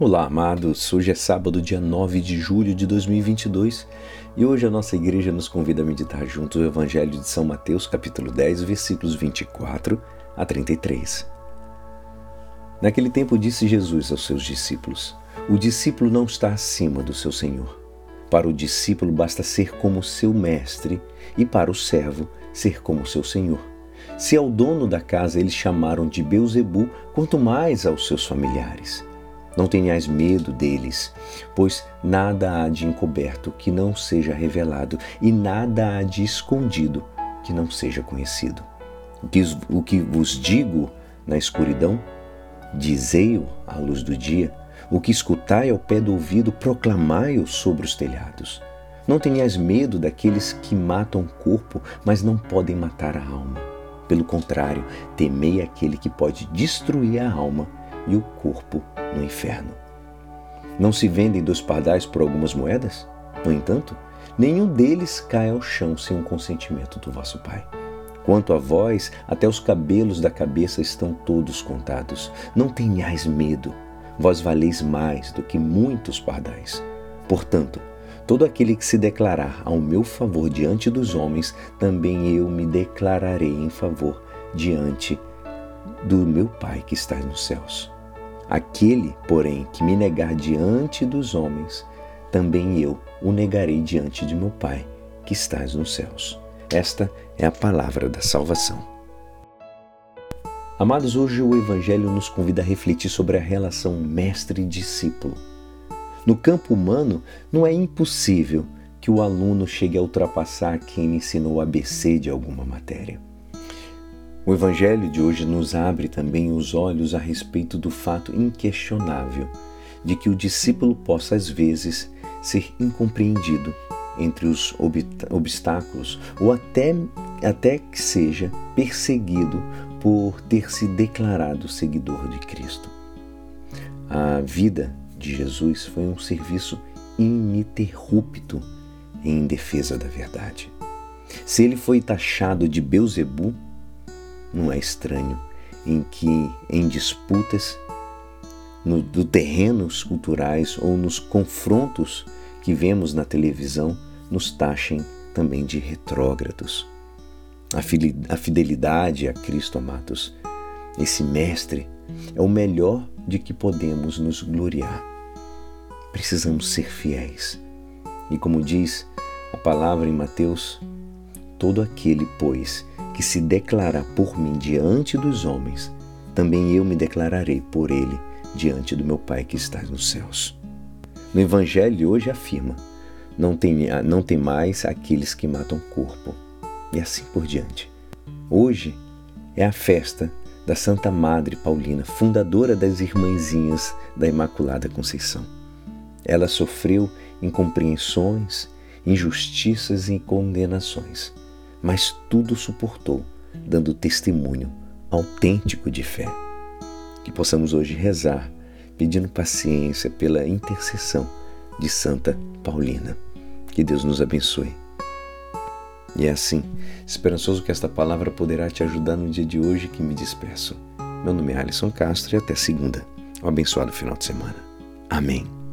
Olá, amados. Hoje é sábado, dia 9 de julho de 2022, e hoje a nossa igreja nos convida a meditar juntos o Evangelho de São Mateus, capítulo 10, versículos 24 a 33. Naquele tempo disse Jesus aos seus discípulos: O discípulo não está acima do seu senhor. Para o discípulo basta ser como seu mestre, e para o servo ser como seu senhor. Se ao dono da casa eles chamaram de Beuzebu, quanto mais aos seus familiares. Não tenhais medo deles, pois nada há de encoberto que não seja revelado, e nada há de escondido que não seja conhecido. O que, vos digo na escuridão, dizei-o à luz do dia. O que escutai ao pé do ouvido, proclamai-o sobre os telhados. Não tenhais medo daqueles que matam o corpo, mas não podem matar a alma. Pelo contrário, temei aquele que pode destruir a alma e o corpo no inferno. Não se vendem dois pardais por algumas moedas? No entanto, nenhum deles cai ao chão sem o consentimento do vosso Pai. Quanto a vós, até os cabelos da cabeça estão todos contados. Não tenhais medo, vós valeis mais do que muitos pardais. Portanto, todo aquele que se declarar ao meu favor diante dos homens, também eu me declararei em favor diante do meu Pai que está nos céus. Aquele, porém, que me negar diante dos homens, também eu o negarei diante de meu Pai, que estás nos céus. Esta é a palavra da salvação. Amados, hoje o Evangelho nos convida a refletir sobre a relação mestre-discípulo. No campo humano, não é impossível que o aluno chegue a ultrapassar quem ensinou ABC de alguma matéria. O Evangelho de hoje nos abre também os olhos a respeito do fato inquestionável de que o discípulo possa, às vezes, ser incompreendido entre os obstáculos ou até, até que seja perseguido por ter se declarado seguidor de Cristo. A vida de Jesus foi um serviço ininterrupto em defesa da verdade. Se ele foi taxado de Beuzebu, não é estranho em que em disputas no, do terrenos culturais ou nos confrontos que vemos na televisão nos taxem também de retrógrados. A fidelidade a Cristo, amados, esse mestre é o melhor de que podemos nos gloriar. Precisamos ser fiéis. E como diz a palavra em Mateus, todo aquele, pois, que se declarar por mim diante dos homens, também eu me declararei por ele diante do meu Pai que está nos céus. No Evangelho hoje afirma: não tem, não tem mais aqueles que matam corpo, e assim por diante. Hoje é a festa da Santa Madre Paulina, fundadora das Irmãzinhas da Imaculada Conceição. Ela sofreu incompreensões, injustiças e condenações mas tudo suportou, dando testemunho autêntico de fé. Que possamos hoje rezar, pedindo paciência pela intercessão de Santa Paulina. Que Deus nos abençoe. E é assim, esperançoso que esta palavra poderá te ajudar no dia de hoje que me despeço. Meu nome é Alisson Castro e até segunda. Um abençoado final de semana. Amém.